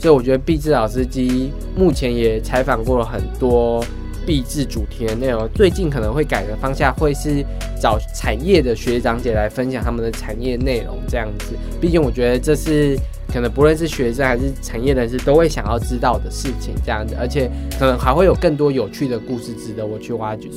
所以我觉得毕志老司机目前也采访过了很多毕志主题的内容，最近可能会改的方向会是找产业的学长姐来分享他们的产业内容这样子。毕竟我觉得这是可能不论是学生还是产业人士都会想要知道的事情这样子，而且可能还会有更多有趣的故事值得我去挖掘。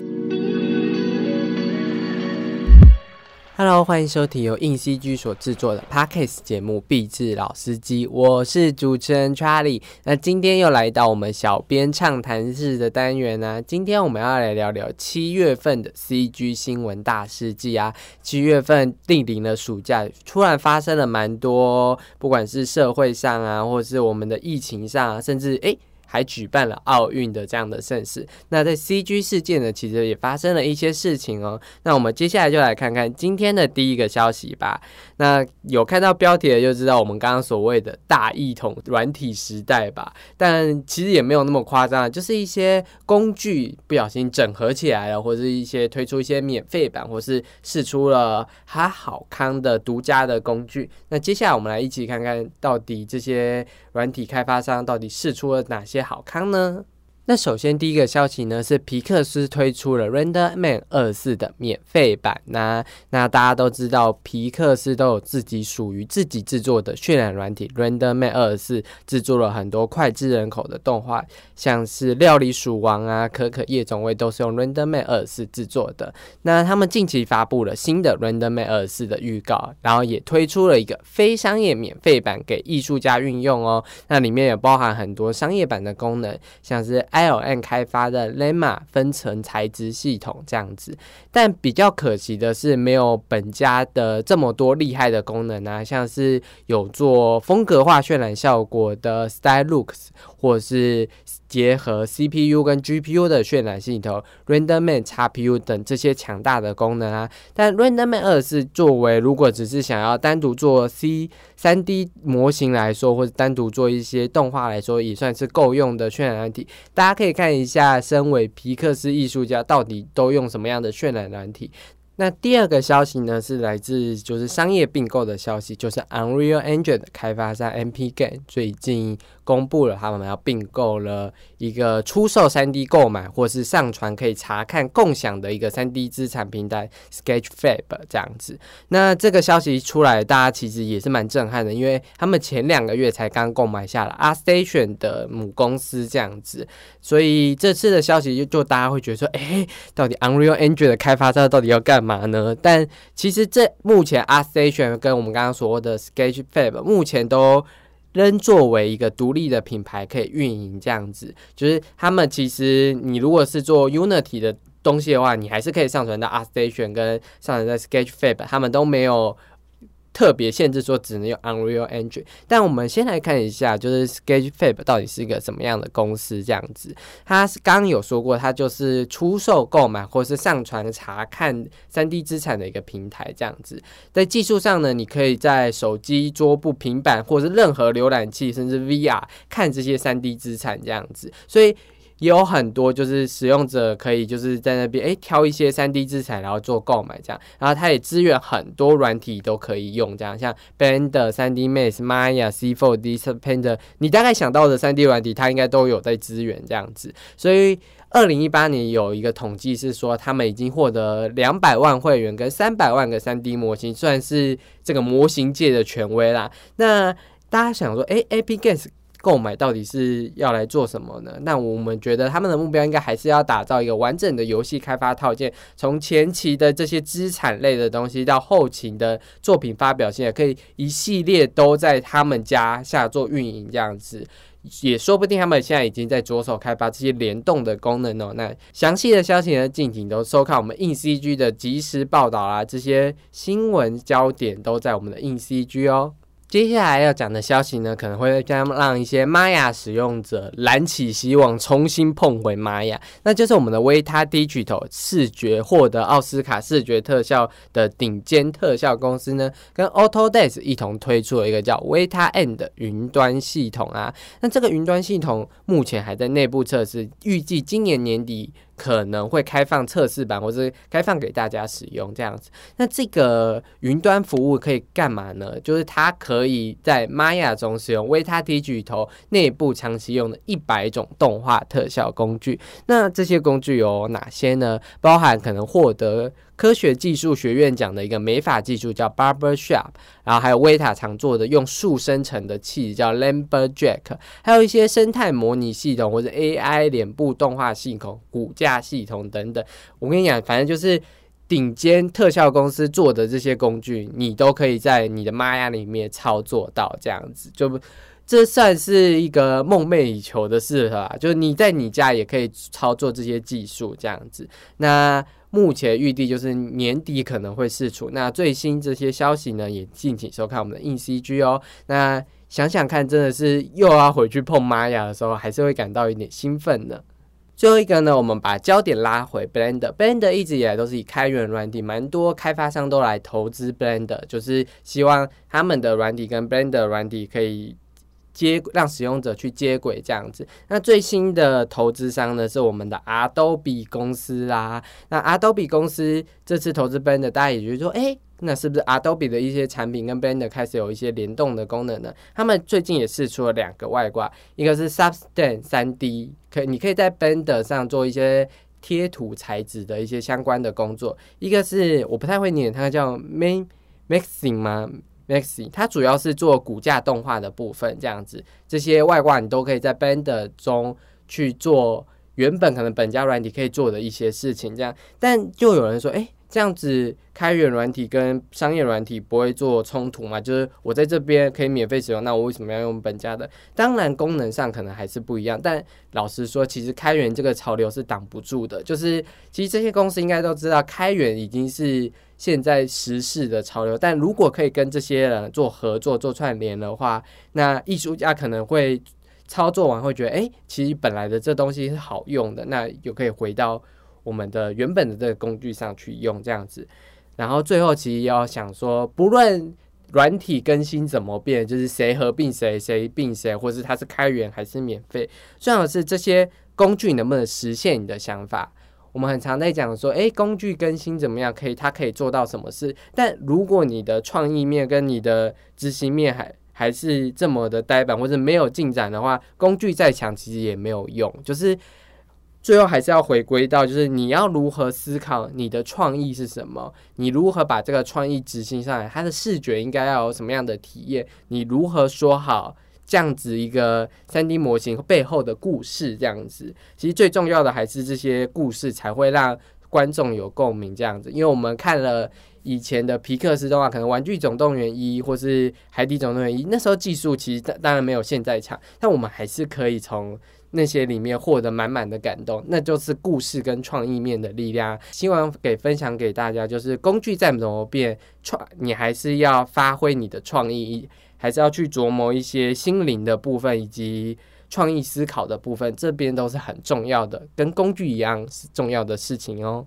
Hello，欢迎收听由硬 CG 所制作的 Podcast 节目《壁志老司机》，我是主持人 Charlie。那今天又来到我们小编畅谈日的单元呢。今天我们要来聊聊七月份的 CG 新闻大事记啊。七月份定临了暑假，突然发生了蛮多，不管是社会上啊，或是我们的疫情上，啊，甚至诶。还举办了奥运的这样的盛事。那在 CG 事件呢，其实也发生了一些事情哦。那我们接下来就来看看今天的第一个消息吧。那有看到标题的就知道，我们刚刚所谓的大一统软体时代吧。但其实也没有那么夸张，就是一些工具不小心整合起来了，或者是一些推出一些免费版，或是试出了还好康的独家的工具。那接下来我们来一起看看到底这些软体开发商到底试出了哪些。好康呢？那首先第一个消息呢是皮克斯推出了 Render Man 二四的免费版那那大家都知道皮克斯都有自己属于自己制作的渲染软体 Render Man 二四制作了很多脍炙人口的动画，像是料理鼠王啊、可可夜总会都是用 Render Man 二四制作的。那他们近期发布了新的 Render Man 二四的预告，然后也推出了一个非商业免费版给艺术家运用哦。那里面也包含很多商业版的功能，像是。L M 开发的 Lema 分层材质系统这样子，但比较可惜的是，没有本家的这么多厉害的功能啊，像是有做风格化渲染效果的 Style Looks，或是结合 CPU 跟 GPU 的渲染系统 RenderMan XPU 等这些强大的功能啊。但 RenderMan 二是作为如果只是想要单独做 C 三 D 模型来说，或者单独做一些动画来说，也算是够用的渲染软体。大家可以看一下，身为皮克斯艺术家，到底都用什么样的渲染软体。那第二个消息呢，是来自就是商业并购的消息，就是 Unreal Engine 的开发商 MP Game 最近公布了他们要并购了一个出售 3D 购买或是上传可以查看共享的一个 3D 资产平台 Sketchfab 这样子。那这个消息出来，大家其实也是蛮震撼的，因为他们前两个月才刚购买下了 ArtStation 的母公司这样子，所以这次的消息就就大家会觉得说，哎，到底 Unreal Engine 的开发商到底要干？嘛呢？但其实这目前 a r Station 跟我们刚刚说的 Sketchfab 目前都仍作为一个独立的品牌可以运营，这样子就是他们其实你如果是做 Unity 的东西的话，你还是可以上传到 a r Station 跟上传在 Sketchfab，他们都没有。特别限制说只能用 Unreal Engine，但我们先来看一下，就是 Sketchfab 到底是一个什么样的公司？这样子，它是刚刚有说过，它就是出售、购买或是上传查看三 D 资产的一个平台。这样子，在技术上呢，你可以在手机、桌布、平板或是任何浏览器，甚至 VR 看这些三 D 资产。这样子，所以。也有很多就是使用者可以就是在那边哎挑一些三 D 资产，然后做购买这样，然后它也支援很多软体都可以用这样，像 Blender、三 D Max、Maya、C4D、Painter，你大概想到的三 D 软体，它应该都有在支援这样子。所以二零一八年有一个统计是说，他们已经获得两百万会员跟三百万个三 D 模型，算是这个模型界的权威啦。那大家想说，哎，AP Games。购买到底是要来做什么呢？那我们觉得他们的目标应该还是要打造一个完整的游戏开发套件，从前期的这些资产类的东西到后期的作品发表现在，可以一系列都在他们家下做运营这样子，也说不定他们现在已经在着手开发这些联动的功能哦。那详细的消息呢，敬请都收看我们硬 CG 的即时报道啊，这些新闻焦点都在我们的硬 CG 哦。接下来要讲的消息呢，可能会将让一些玛雅使用者燃起希望，重新碰回玛雅。那就是我们的维塔 Digital 视觉获得奥斯卡视觉特效的顶尖特效公司呢，跟 Autodesk 一同推出了一个叫维塔 N 的云端系统啊。那这个云端系统目前还在内部测试，预计今年年底可能会开放测试版，或是开放给大家使用这样子。那这个云端服务可以干嘛呢？就是它可以在 Maya 中使用维他 T 巨头内部长期用的一百种动画特效工具。那这些工具有哪些呢？包含可能获得科学技术学院奖的一个美发技术叫 Barber Shop，然后还有维塔常做的用树生成的器叫 Lumberjack，还有一些生态模拟系统或者 AI 脸部动画系统、骨架系统等等。我跟你讲，反正就是顶尖特效公司做的这些工具，你都可以在你的 Maya 里面操作到，这样子就这算是一个梦寐以求的事了。就是你在你家也可以操作这些技术，这样子。那目前预计就是年底可能会试出。那最新这些消息呢，也敬请收看我们的硬 CG 哦。那想想看，真的是又要回去碰玛雅的时候，还是会感到有点兴奋的。最后一个呢，我们把焦点拉回 Blender。Blender 一直以来都是以开源软体，蛮多开发商都来投资 Blender，就是希望他们的软体跟 Blender 软体可以。接让使用者去接轨这样子，那最新的投资商呢是我们的 Adobe 公司啦。那 Adobe 公司这次投资 Blender，大家也觉得说，哎，那是不是 Adobe 的一些产品跟 Blender 开始有一些联动的功能呢？他们最近也试出了两个外挂，一个是 Substance 三 D，可你可以在 Blender 上做一些贴图材质的一些相关的工作；一个是我不太会念，它叫 Main Mixing 吗？Maxi，它主要是做骨架动画的部分，这样子，这些外挂你都可以在 Blender 中去做，原本可能本家软体可以做的一些事情，这样，但就有人说，哎。这样子开源软体跟商业软体不会做冲突嘛？就是我在这边可以免费使用，那我为什么要用本家的？当然功能上可能还是不一样，但老实说，其实开源这个潮流是挡不住的。就是其实这些公司应该都知道，开源已经是现在时事的潮流。但如果可以跟这些人做合作、做串联的话，那艺术家可能会操作完会觉得，哎，其实本来的这东西是好用的，那又可以回到。我们的原本的这个工具上去用这样子，然后最后其实要想说，不论软体更新怎么变，就是谁合并谁，谁并谁，或是它是开源还是免费，最好是这些工具能不能实现你的想法。我们很常在讲说，诶，工具更新怎么样？可以，它可以做到什么事？但如果你的创意面跟你的执行面还还是这么的呆板，或者没有进展的话，工具再强其实也没有用，就是。最后还是要回归到，就是你要如何思考你的创意是什么？你如何把这个创意执行上来？它的视觉应该要有什么样的体验？你如何说好这样子一个三 D 模型背后的故事？这样子，其实最重要的还是这些故事才会让观众有共鸣。这样子，因为我们看了以前的皮克斯动画，可能《玩具总动员一》或是《海底总动员一》，那时候技术其实当然没有现在强，但我们还是可以从。那些里面获得满满的感动，那就是故事跟创意面的力量。希望给分享给大家，就是工具再怎么变，创你还是要发挥你的创意，还是要去琢磨一些心灵的部分以及创意思考的部分，这边都是很重要的，跟工具一样是重要的事情哦。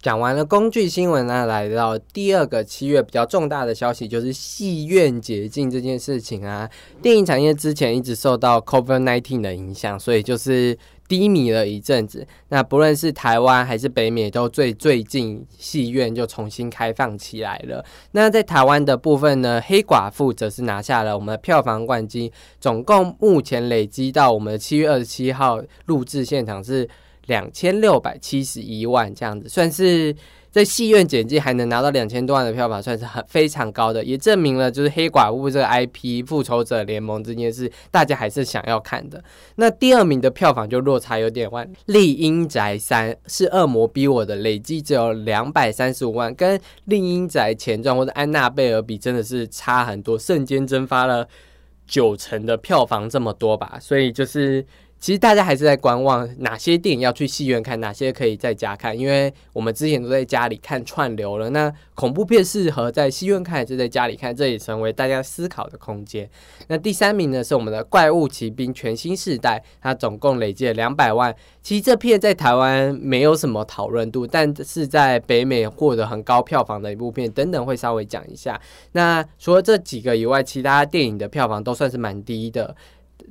讲完了工具新闻呢，来到第二个七月比较重大的消息，就是戏院解禁这件事情啊。电影产业之前一直受到 COVID nineteen 的影响，所以就是低迷了一阵子。那不论是台湾还是北美，都最最近戏院就重新开放起来了。那在台湾的部分呢，黑寡妇则是拿下了我们的票房冠军，总共目前累积到我们的七月二十七号录制现场是。两千六百七十一万这样子，算是在戏院剪辑还能拿到两千多万的票房，算是很非常高的，也证明了就是黑寡妇这个 IP 复仇者联盟这件事，大家还是想要看的。那第二名的票房就落差有点万，丽英宅三是恶魔逼我的，累计只有两百三十五万，跟丽英宅前传或者安娜贝尔比，真的是差很多，瞬间蒸发了九成的票房这么多吧，所以就是。其实大家还是在观望哪些电影要去戏院看，哪些可以在家看。因为我们之前都在家里看串流了，那恐怖片适合在戏院看还是在家里看，这也成为大家思考的空间。那第三名呢是我们的《怪物骑兵全新世代》，它总共累计了两百万。其实这片在台湾没有什么讨论度，但是在北美获得很高票房的一部片，等等会稍微讲一下。那除了这几个以外，其他电影的票房都算是蛮低的。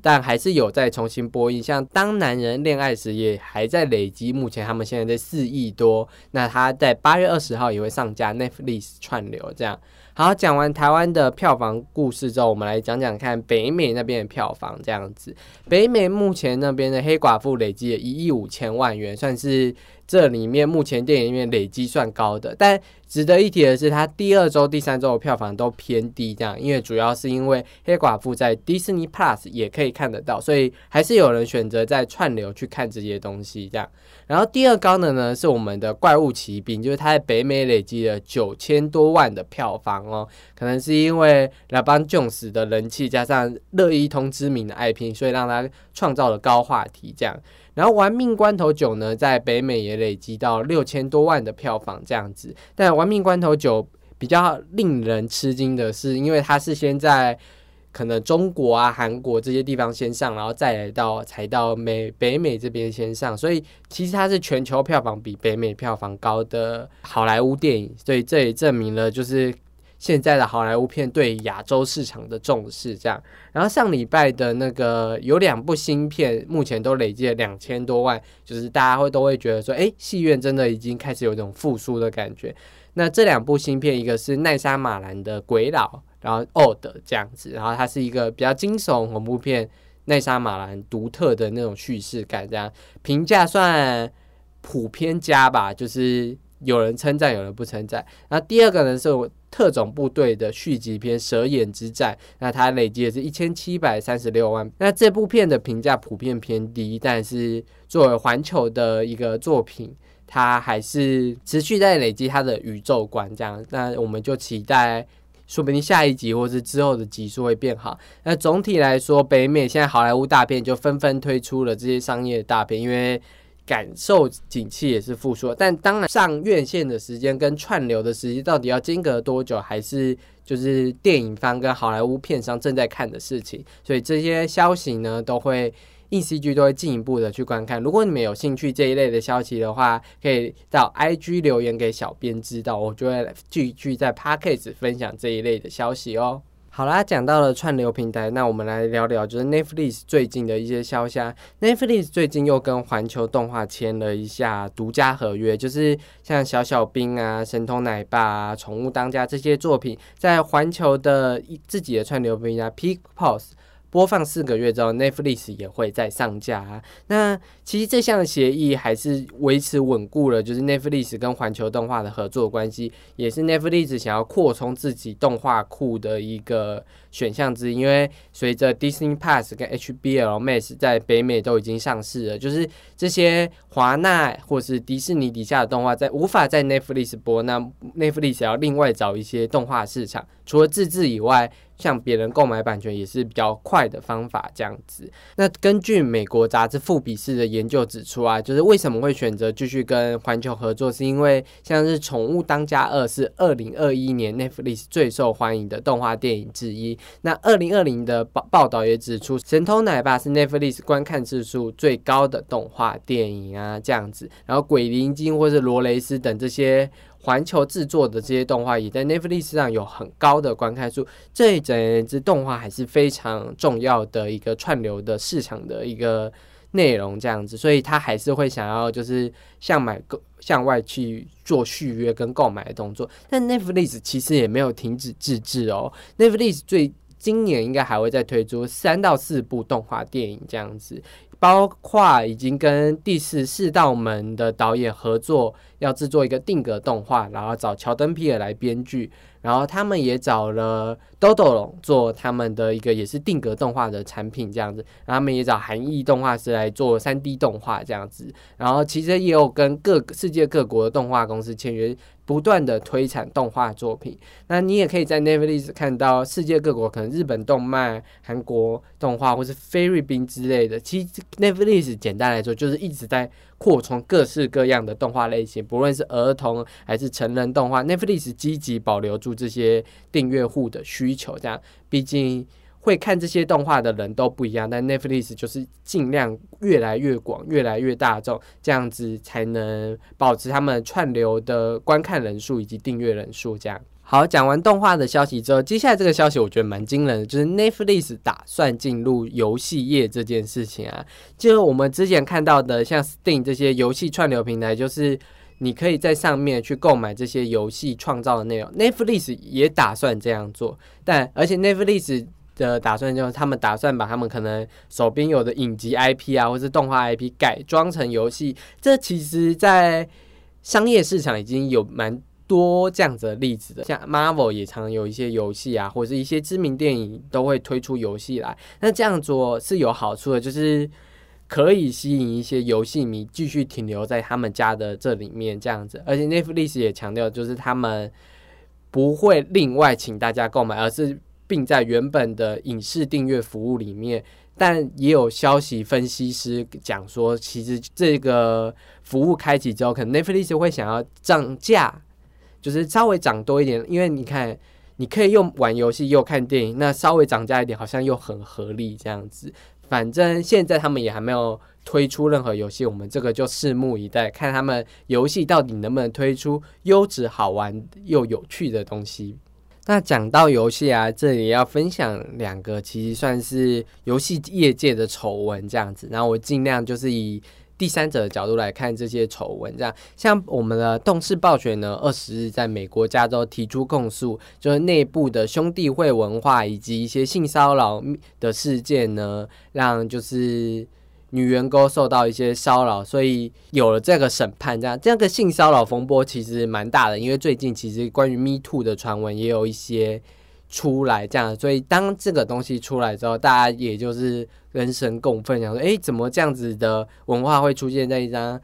但还是有在重新播映。像《当男人恋爱时》也还在累积，目前他们现在在四亿多。那他在八月二十号也会上架 Netflix 串流，这样。好，讲完台湾的票房故事之后，我们来讲讲看北美那边的票房。这样子，北美目前那边的《黑寡妇》累计了一亿五千万元，算是这里面目前电影院累积算高的。但值得一提的是，它第二周、第三周的票房都偏低，这样，因为主要是因为《黑寡妇》在 Disney Plus 也可以看得到，所以还是有人选择在串流去看这些东西，这样。然后第二高的呢是我们的《怪物奇兵》，就是它在北美累积了九千多万的票房哦，可能是因为拉邦琼斯的人气加上乐一通知名的 IP，所以让它创造了高话题这样。然后《玩命关头九》呢，在北美也累积到六千多万的票房这样子。但《玩命关头九》比较令人吃惊的是，因为它是先在。可能中国啊、韩国这些地方先上，然后再来到才到美北美这边先上，所以其实它是全球票房比北美票房高的好莱坞电影，所以这也证明了就是现在的好莱坞片对亚洲市场的重视。这样，然后上礼拜的那个有两部新片，目前都累计了两千多万，就是大家会都会觉得说，哎，戏院真的已经开始有一种复苏的感觉。那这两部新片，一个是奈莎马兰的《鬼佬》。然后 old 这样子，然后它是一个比较惊悚恐怖片，奈莎马兰独特的那种叙事感，这样评价算普遍佳吧，就是有人称赞，有人不称赞。那第二个呢是特种部队的续集片《蛇眼之战》，那它累计也是一千七百三十六万。那这部片的评价普遍偏低，但是作为环球的一个作品，它还是持续在累积它的宇宙观，这样。那我们就期待。说不定下一集或是之后的集数会变好。那总体来说，北美现在好莱坞大片就纷纷推出了这些商业大片，因为感受景气也是复苏。但当然，上院线的时间跟串流的时间到底要间隔多久，还是就是电影方跟好莱坞片商正在看的事情。所以这些消息呢，都会。硬 CG 都会进一步的去观看。如果你们有兴趣这一类的消息的话，可以到 IG 留言给小编知道，我就会继续在 Podcast 分享这一类的消息哦。好啦，讲到了串流平台，那我们来聊聊就是 Netflix 最近的一些消息。Netflix 最近又跟环球动画签了一下独家合约，就是像小小兵啊、神偷奶爸啊、宠物当家这些作品，在环球的自己的串流平台 Peak Pause。播放四个月之后，Netflix 也会再上架啊。那其实这项协议还是维持稳固了，就是 Netflix 跟环球动画的合作关系，也是 Netflix 想要扩充自己动画库的一个选项之一。因为随着 Disney Plus 跟 HBO Max 在北美都已经上市了，就是这些华纳或是迪士尼底下的动画在无法在 Netflix 播，那 Netflix 要另外找一些动画市场，除了自制以外。向别人购买版权也是比较快的方法，这样子。那根据美国杂志《富比士》的研究指出啊，就是为什么会选择继续跟环球合作，是因为像是《宠物当家二》是二零二一年 Netflix 最受欢迎的动画电影之一。那二零二零的报报道也指出，《神偷奶爸》是 Netflix 观看次数最高的动画电影啊，这样子。然后《鬼灵精》或是《罗雷斯》等这些。环球制作的这些动画也在 Netflix 上有很高的观看数，这一整支动画还是非常重要的一个串流的市场的一个内容，这样子，所以他还是会想要就是向买向外去做续约跟购买的动作。但 Netflix 其实也没有停止自制哦，Netflix 最今年应该还会再推出三到四部动画电影这样子。包括已经跟第四四道门的导演合作，要制作一个定格动画，然后找乔登皮尔来编剧，然后他们也找了豆豆龙做他们的一个也是定格动画的产品这样子，然后他们也找韩裔动画师来做三 D 动画这样子，然后其实也有跟各世界各国的动画公司签约。不断的推产动画作品，那你也可以在 Netflix 看到世界各国可能日本动漫、韩国动画或是菲律宾之类的。其实 Netflix 简单来说就是一直在扩充各式各样的动画类型，不论是儿童还是成人动画，Netflix 积极保留住这些订阅户的需求。这样，毕竟。会看这些动画的人都不一样，但 Netflix 就是尽量越来越广、越来越大众，这样子才能保持他们串流的观看人数以及订阅人数。这样。好，讲完动画的消息之后，接下来这个消息我觉得蛮惊人的，就是 Netflix 打算进入游戏业这件事情啊。就是我们之前看到的，像 Steam 这些游戏串流平台，就是你可以在上面去购买这些游戏创造的内容。Netflix 也打算这样做，但而且 Netflix 的打算就是他们打算把他们可能手边有的影集 IP 啊，或是动画 IP 改装成游戏。这其实，在商业市场已经有蛮。多这样子的例子的，像 Marvel 也常有一些游戏啊，或者是一些知名电影都会推出游戏来。那这样做是有好处的，就是可以吸引一些游戏迷继续停留在他们家的这里面这样子。而且 Netflix 也强调，就是他们不会另外请大家购买，而是并在原本的影视订阅服务里面。但也有消息分析师讲说，其实这个服务开启之后，可能 Netflix 会想要涨价。就是稍微涨多一点，因为你看，你可以又玩游戏又看电影，那稍微涨价一点，好像又很合理这样子。反正现在他们也还没有推出任何游戏，我们这个就拭目以待，看他们游戏到底能不能推出优质、好玩又有趣的东西。那讲到游戏啊，这里要分享两个，其实算是游戏业界的丑闻这样子。然后我尽量就是以。第三者的角度来看这些丑闻，这样像我们的动视暴雪呢，二十日在美国加州提出控诉，就是内部的兄弟会文化以及一些性骚扰的事件呢，让就是女员工受到一些骚扰，所以有了这个审判。这样这样个性骚扰风波其实蛮大的，因为最近其实关于 Me Too 的传闻也有一些。出来这样，所以当这个东西出来之后，大家也就是人神共愤，想说：哎，怎么这样子的文化会出现在一张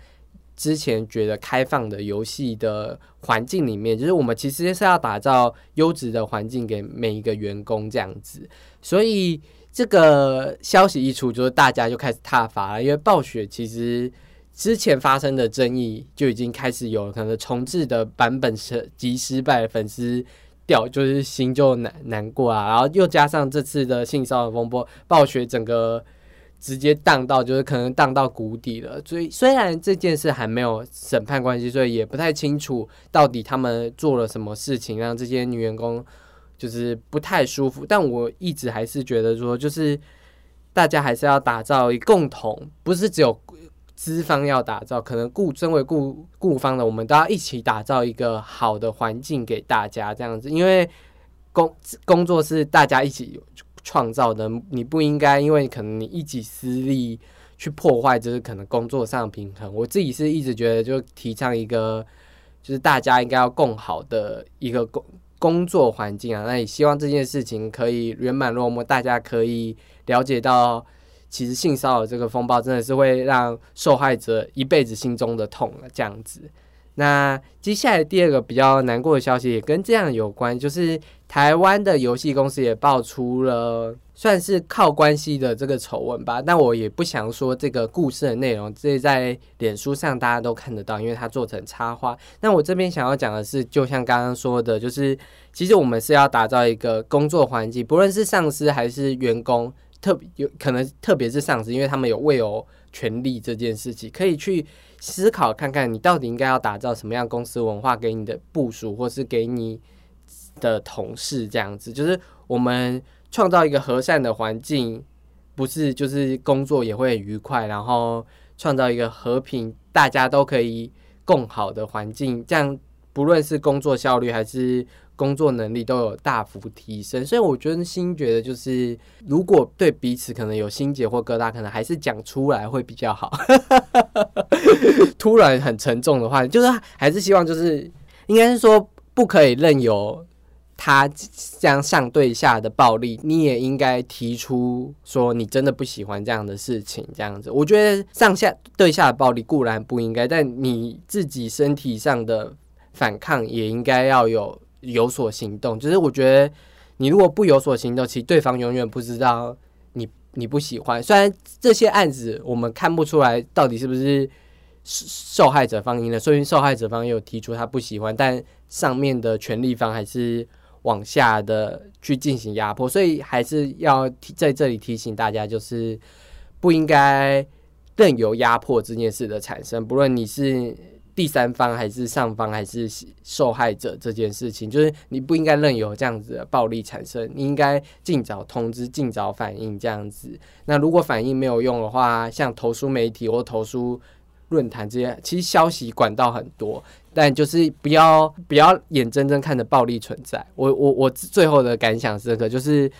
之前觉得开放的游戏的环境里面？就是我们其实是要打造优质的环境给每一个员工这样子。所以这个消息一出，就是大家就开始踏伐了，因为暴雪其实之前发生的争议就已经开始有了可能重置的版本是极失败，粉丝。掉就是心就难难过啊，然后又加上这次的性骚扰风波，暴雪整个直接荡到就是可能荡到谷底了。所以虽然这件事还没有审判关系，所以也不太清楚到底他们做了什么事情让这些女员工就是不太舒服。但我一直还是觉得说，就是大家还是要打造一共同，不是只有。资方要打造，可能雇身为雇雇方的，我们都要一起打造一个好的环境给大家，这样子，因为工工作是大家一起创造的，你不应该因为可能你一己私利去破坏，就是可能工作上平衡。我自己是一直觉得，就提倡一个，就是大家应该要更好的一个工工作环境啊。那也希望这件事情可以圆满落幕，大家可以了解到。其实性骚扰这个风暴真的是会让受害者一辈子心中的痛了，这样子。那接下来第二个比较难过的消息也跟这样有关，就是台湾的游戏公司也爆出了算是靠关系的这个丑闻吧。但我也不想说这个故事的内容，这在脸书上大家都看得到，因为它做成插画。那我这边想要讲的是，就像刚刚说的，就是其实我们是要打造一个工作环境，不论是上司还是员工。特别有可能，特别是上司，因为他们有未有权利这件事情，可以去思考看看，你到底应该要打造什么样公司文化给你的部署，或是给你的同事这样子。就是我们创造一个和善的环境，不是就是工作也会很愉快，然后创造一个和平，大家都可以更好的环境，这样不论是工作效率还是。工作能力都有大幅提升，所以我觉得新觉得就是，如果对彼此可能有心结或疙瘩，可能还是讲出来会比较好。突然很沉重的话，就是还是希望就是，应该是说不可以任由他这样上对下的暴力，你也应该提出说你真的不喜欢这样的事情，这样子。我觉得上下对下的暴力固然不应该，但你自己身体上的反抗也应该要有。有所行动，就是我觉得你如果不有所行动，其实对方永远不知道你你不喜欢。虽然这些案子我们看不出来到底是不是受害者方赢了，所以受害者方有提出他不喜欢，但上面的权利方还是往下的去进行压迫，所以还是要在这里提醒大家，就是不应该任由压迫这件事的产生，不论你是。第三方还是上方还是受害者这件事情，就是你不应该任由这样子的暴力产生，你应该尽早通知、尽早反应这样子。那如果反应没有用的话，像投诉媒体或投诉论坛这些，其实消息管道很多，但就是不要不要眼睁睁看着暴力存在。我我我最后的感想是个，就是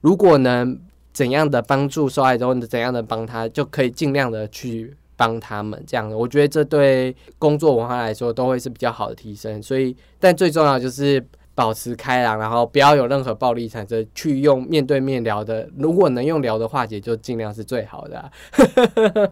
如果能怎样的帮助受害者，或者怎样的帮他，就可以尽量的去。帮他们这样的，我觉得这对工作文化来说都会是比较好的提升。所以，但最重要就是保持开朗，然后不要有任何暴力产生，去用面对面聊的。如果能用聊的化解，就尽量是最好的。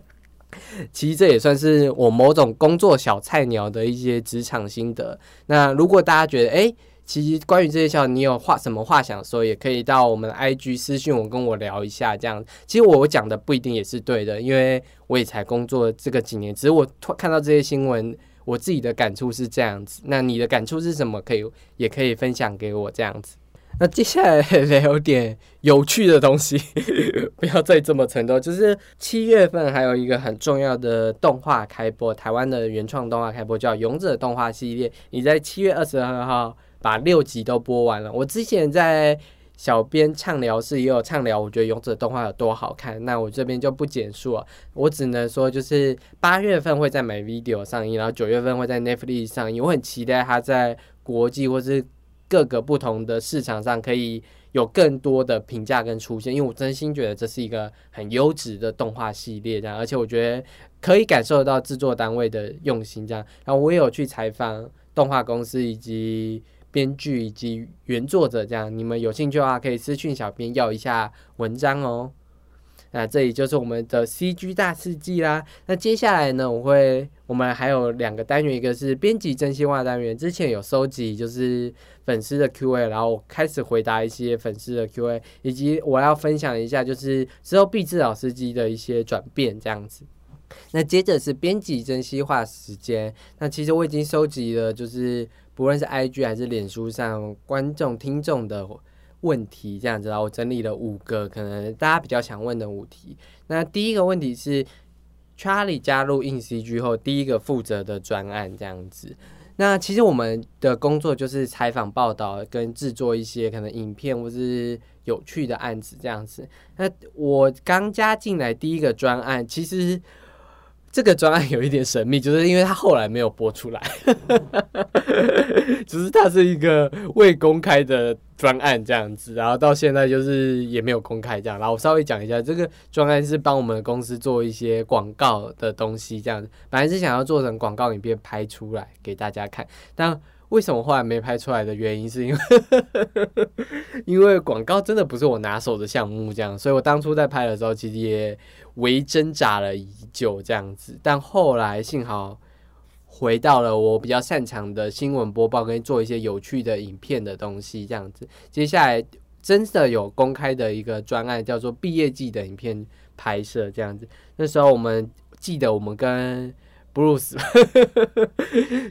其实这也算是我某种工作小菜鸟的一些职场心得。那如果大家觉得，哎。其实关于这些笑，你有话什么话想说，也可以到我们的 IG 私信我，跟我聊一下。这样，其实我讲的不一定也是对的，因为我也才工作这个几年，只是我看到这些新闻，我自己的感触是这样子。那你的感触是什么？可以也可以分享给我这样子。那接下来聊点有趣的东西，不要再这么沉重。就是七月份还有一个很重要的动画开播，台湾的原创动画开播，叫《勇者动画系列》。你在七月二十二号。把六集都播完了。我之前在小编畅聊室也有畅聊，我觉得勇者动画有多好看。那我这边就不简述了，我只能说就是八月份会在美 video 上映，然后九月份会在 Netflix 上映。我很期待它在国际或是各个不同的市场上可以有更多的评价跟出现，因为我真心觉得这是一个很优质的动画系列，这样，而且我觉得可以感受到制作单位的用心，这样。然后我也有去采访动画公司以及。编剧以及原作者，这样你们有兴趣的话，可以私讯小编要一下文章哦。那这里就是我们的 CG 大世纪啦。那接下来呢，我会我们还有两个单元，一个是编辑真心话单元，之前有收集就是粉丝的 Q&A，然后开始回答一些粉丝的 Q&A，以及我要分享一下就是之后毕志老司机的一些转变这样子。那接着是编辑真心话时间。那其实我已经收集了，就是不论是 IG 还是脸书上观众听众的问题，这样子，然后我整理了五个可能大家比较想问的五题。那第一个问题是，Charlie 加入硬 CG 后第一个负责的专案这样子。那其实我们的工作就是采访报道跟制作一些可能影片或是有趣的案子这样子。那我刚加进来第一个专案，其实。这个专案有一点神秘，就是因为它后来没有播出来，只是它是一个未公开的专案这样子，然后到现在就是也没有公开这样。然后我稍微讲一下，这个专案是帮我们公司做一些广告的东西这样子，本来是想要做成广告影片拍出来给大家看，但。为什么后来没拍出来的原因，是因为 因为广告真的不是我拿手的项目，这样，所以我当初在拍的时候，其实也为挣扎了已久，这样子。但后来幸好回到了我比较擅长的新闻播报，跟做一些有趣的影片的东西，这样子。接下来真的有公开的一个专案，叫做毕业季的影片拍摄，这样子。那时候我们记得我们跟。Bruce，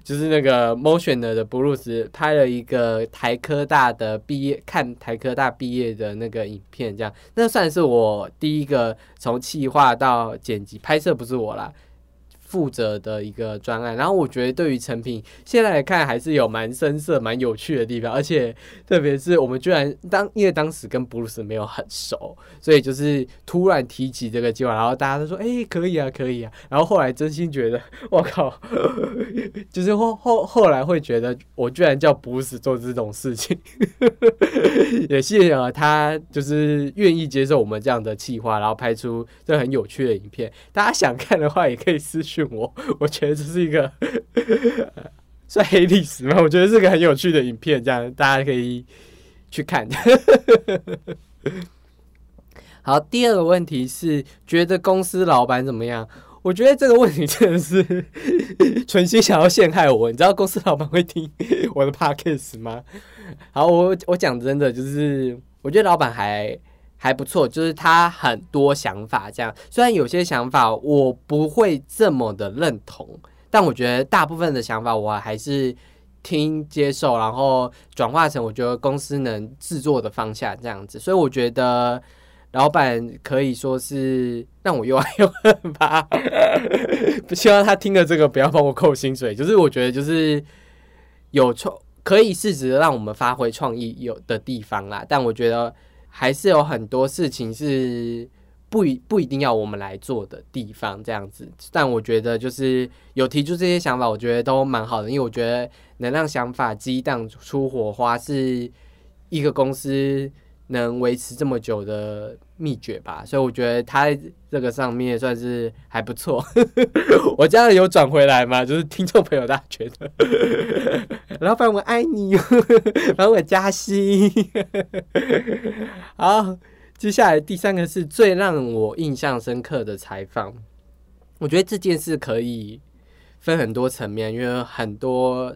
就是那个 Motion 的 Bruce 拍了一个台科大的毕业看台科大毕业的那个影片，这样那算是我第一个从企划到剪辑拍摄，不是我啦。负责的一个专案，然后我觉得对于成品现在来看还是有蛮深色、蛮有趣的地方，而且特别是我们居然当因为当时跟布鲁斯没有很熟，所以就是突然提起这个计划，然后大家都说：“哎，可以啊，可以啊。”然后后来真心觉得，我靠，就是后后后来会觉得我居然叫布鲁斯做这种事情，也谢谢他，就是愿意接受我们这样的计划，然后拍出这很有趣的影片。大家想看的话，也可以私讯。我 我觉得这是一个算黑历史吗？我觉得是个很有趣的影片，这样大家可以去看。好，第二个问题是觉得公司老板怎么样？我觉得这个问题真的是 存心想要陷害我。你知道公司老板会听我的 podcast 吗？好，我我讲真的，就是我觉得老板还。还不错，就是他很多想法，这样虽然有些想法我不会这么的认同，但我觉得大部分的想法我还是听接受，然后转化成我觉得公司能制作的方向这样子。所以我觉得老板可以说是让我又爱又恨吧。希望他听了这个不要帮我扣薪水。就是我觉得就是有创可以适时的让我们发挥创意有的地方啦，但我觉得还是有很多事情是。不一不一定要我们来做的地方这样子，但我觉得就是有提出这些想法，我觉得都蛮好的，因为我觉得能让想法激荡出火花，是一个公司能维持这么久的秘诀吧。所以我觉得他这个上面算是还不错。我这样有转回来吗？就是听众朋友大家觉得，老板我爱你，老板我加薪，好。接下来第三个是最让我印象深刻的采访，我觉得这件事可以分很多层面，因为很多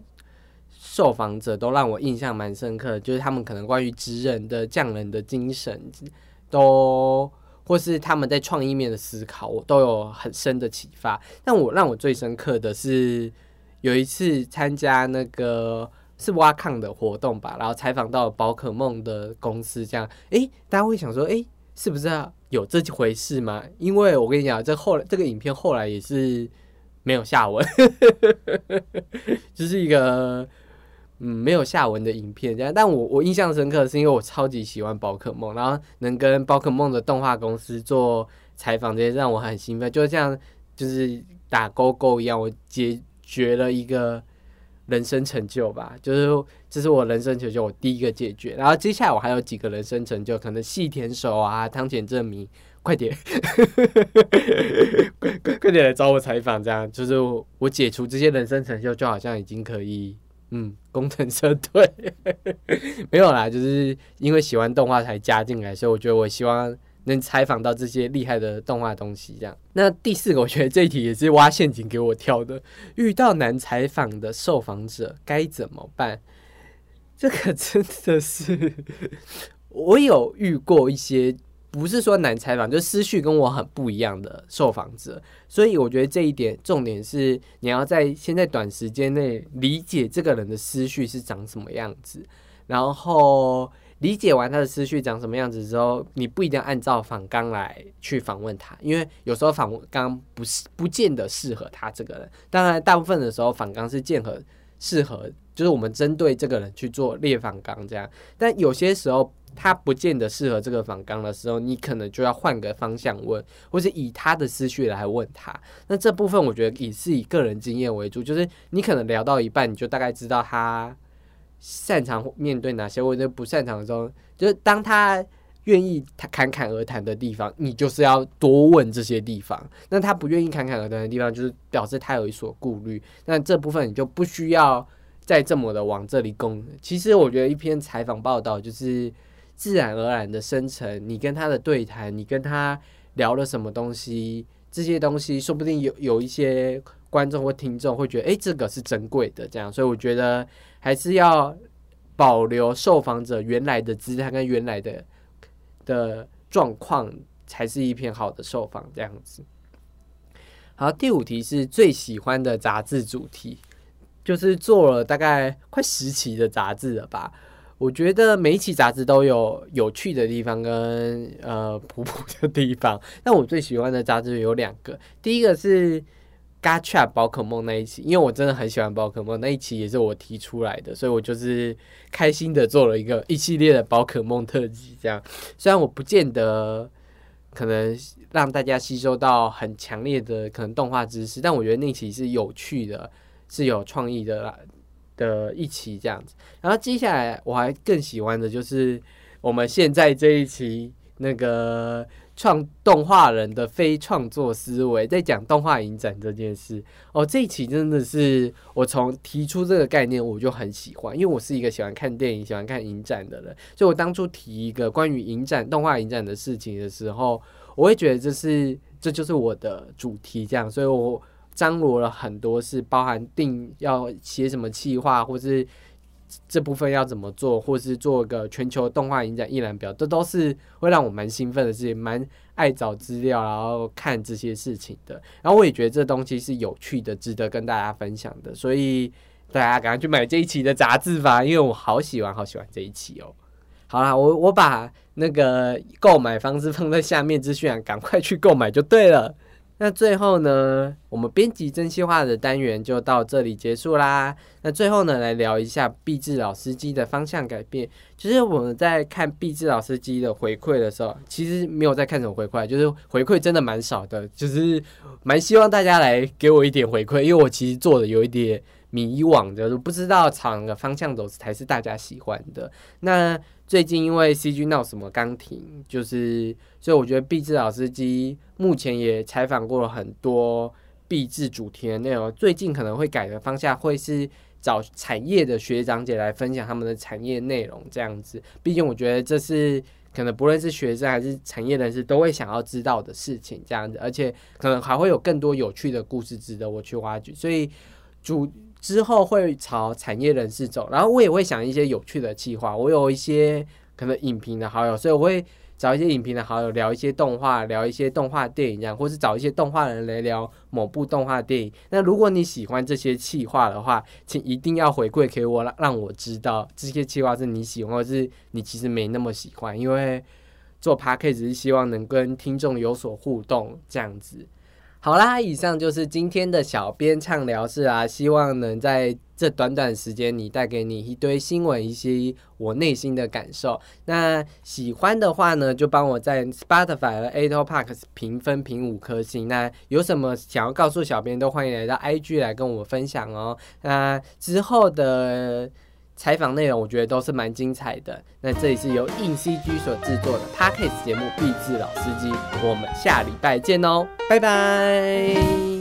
受访者都让我印象蛮深刻，就是他们可能关于职人的匠人的精神，都或是他们在创意面的思考，我都有很深的启发。但我让我最深刻的是有一次参加那个。是挖矿的活动吧，然后采访到宝可梦的公司，这样，诶，大家会想说，诶，是不是有这回事吗？因为我跟你讲，这后来这个影片后来也是没有下文，就是一个嗯没有下文的影片这样。但我我印象深刻，是因为我超级喜欢宝可梦，然后能跟宝可梦的动画公司做采访，这些让我很兴奋，就像就是打勾勾一样，我解决了一个。人生成就吧，就是这是我人生成就，我第一个解决。然后接下来我还有几个人生成就，可能细田守啊、汤浅证明，快点，快快点来找我采访，这样就是我解除这些人生成就，就好像已经可以，嗯，工程车队。没有啦，就是因为喜欢动画才加进来，所以我觉得我希望。能采访到这些厉害的动画东西，这样。那第四个，我觉得这一题也是挖陷阱给我跳的。遇到难采访的受访者该怎么办？这个真的是 我有遇过一些，不是说难采访，就思绪跟我很不一样的受访者。所以我觉得这一点重点是，你要在现在短时间内理解这个人的思绪是长什么样子，然后。理解完他的思绪长什么样子之后，你不一定要按照访纲来去访问他，因为有时候访纲不是不见得适合他这个人。当然，大部分的时候访纲是见合适合，就是我们针对这个人去做列访纲这样。但有些时候他不见得适合这个访纲的时候，你可能就要换个方向问，或是以他的思绪来问他。那这部分我觉得也是以个人经验为主，就是你可能聊到一半，你就大概知道他。擅长面对哪些，或者不擅长的时候，就是当他愿意他侃侃而谈的地方，你就是要多问这些地方。那他不愿意侃侃而谈的地方，就是表示他有一所顾虑。那这部分你就不需要再这么的往这里攻。其实我觉得一篇采访报道就是自然而然的生成，你跟他的对谈，你跟他聊了什么东西，这些东西说不定有有一些观众或听众会觉得，哎，这个是珍贵的。这样，所以我觉得。还是要保留受访者原来的姿态跟原来的的状况，才是一篇好的受访这样子。好，第五题是最喜欢的杂志主题，就是做了大概快十期的杂志了吧？我觉得每一期杂志都有有趣的地方跟呃普普的地方。那我最喜欢的杂志有两个，第一个是。Gacha 宝可梦那一期，因为我真的很喜欢宝可梦那一期，也是我提出来的，所以我就是开心的做了一个一系列的宝可梦特辑。这样，虽然我不见得可能让大家吸收到很强烈的可能动画知识，但我觉得那期是有趣的，是有创意的啦的一期这样子。然后接下来我还更喜欢的就是我们现在这一期那个。创动画人的非创作思维，在讲动画影展这件事哦，这一期真的是我从提出这个概念我就很喜欢，因为我是一个喜欢看电影、喜欢看影展的人，所以我当初提一个关于影展、动画影展的事情的时候，我会觉得这是这就是我的主题，这样，所以我张罗了很多是包含定要写什么企划，或是。这部分要怎么做，或是做个全球动画影展一览表，这都是会让我蛮兴奋的事情，蛮爱找资料，然后看这些事情的。然后我也觉得这东西是有趣的，值得跟大家分享的。所以大家赶快去买这一期的杂志吧，因为我好喜欢，好喜欢这一期哦。好啦，我我把那个购买方式放在下面资讯，赶快去购买就对了。那最后呢，我们编辑真心话的单元就到这里结束啦。那最后呢，来聊一下毕志老司机的方向改变。其实我们在看毕志老司机的回馈的时候，其实没有在看什么回馈，就是回馈真的蛮少的，就是蛮希望大家来给我一点回馈，因为我其实做的有一点迷惘的，不知道朝哪个方向走才是大家喜欢的。那最近因为 CG 闹什么刚停，就是所以我觉得毕志老司机目前也采访过了很多毕志主题的内容。最近可能会改的方向会是找产业的学长姐来分享他们的产业内容，这样子。毕竟我觉得这是可能不论是学生还是产业人士都会想要知道的事情，这样子，而且可能还会有更多有趣的故事值得我去挖掘。所以主。之后会朝产业人士走，然后我也会想一些有趣的计划。我有一些可能影评的好友，所以我会找一些影评的好友聊一些动画，聊一些动画电影这样，或是找一些动画人来聊某部动画电影。那如果你喜欢这些企划的话，请一定要回馈给我，让让我知道这些企划是你喜欢，或是你其实没那么喜欢。因为做 p a c k a g e 是希望能跟听众有所互动这样子。好啦，以上就是今天的小编畅聊室啊，希望能在这短短时间里带给你一堆新闻，一些我内心的感受。那喜欢的话呢，就帮我在 Spotify 和 Apple Park 评分评五颗星。那有什么想要告诉小编，都欢迎来到 IG 来跟我分享哦。那之后的。采访内容我觉得都是蛮精彩的。那这里是由硬 CG 所制作的 Podcast 节目《必智老司机》，我们下礼拜见哦，拜拜。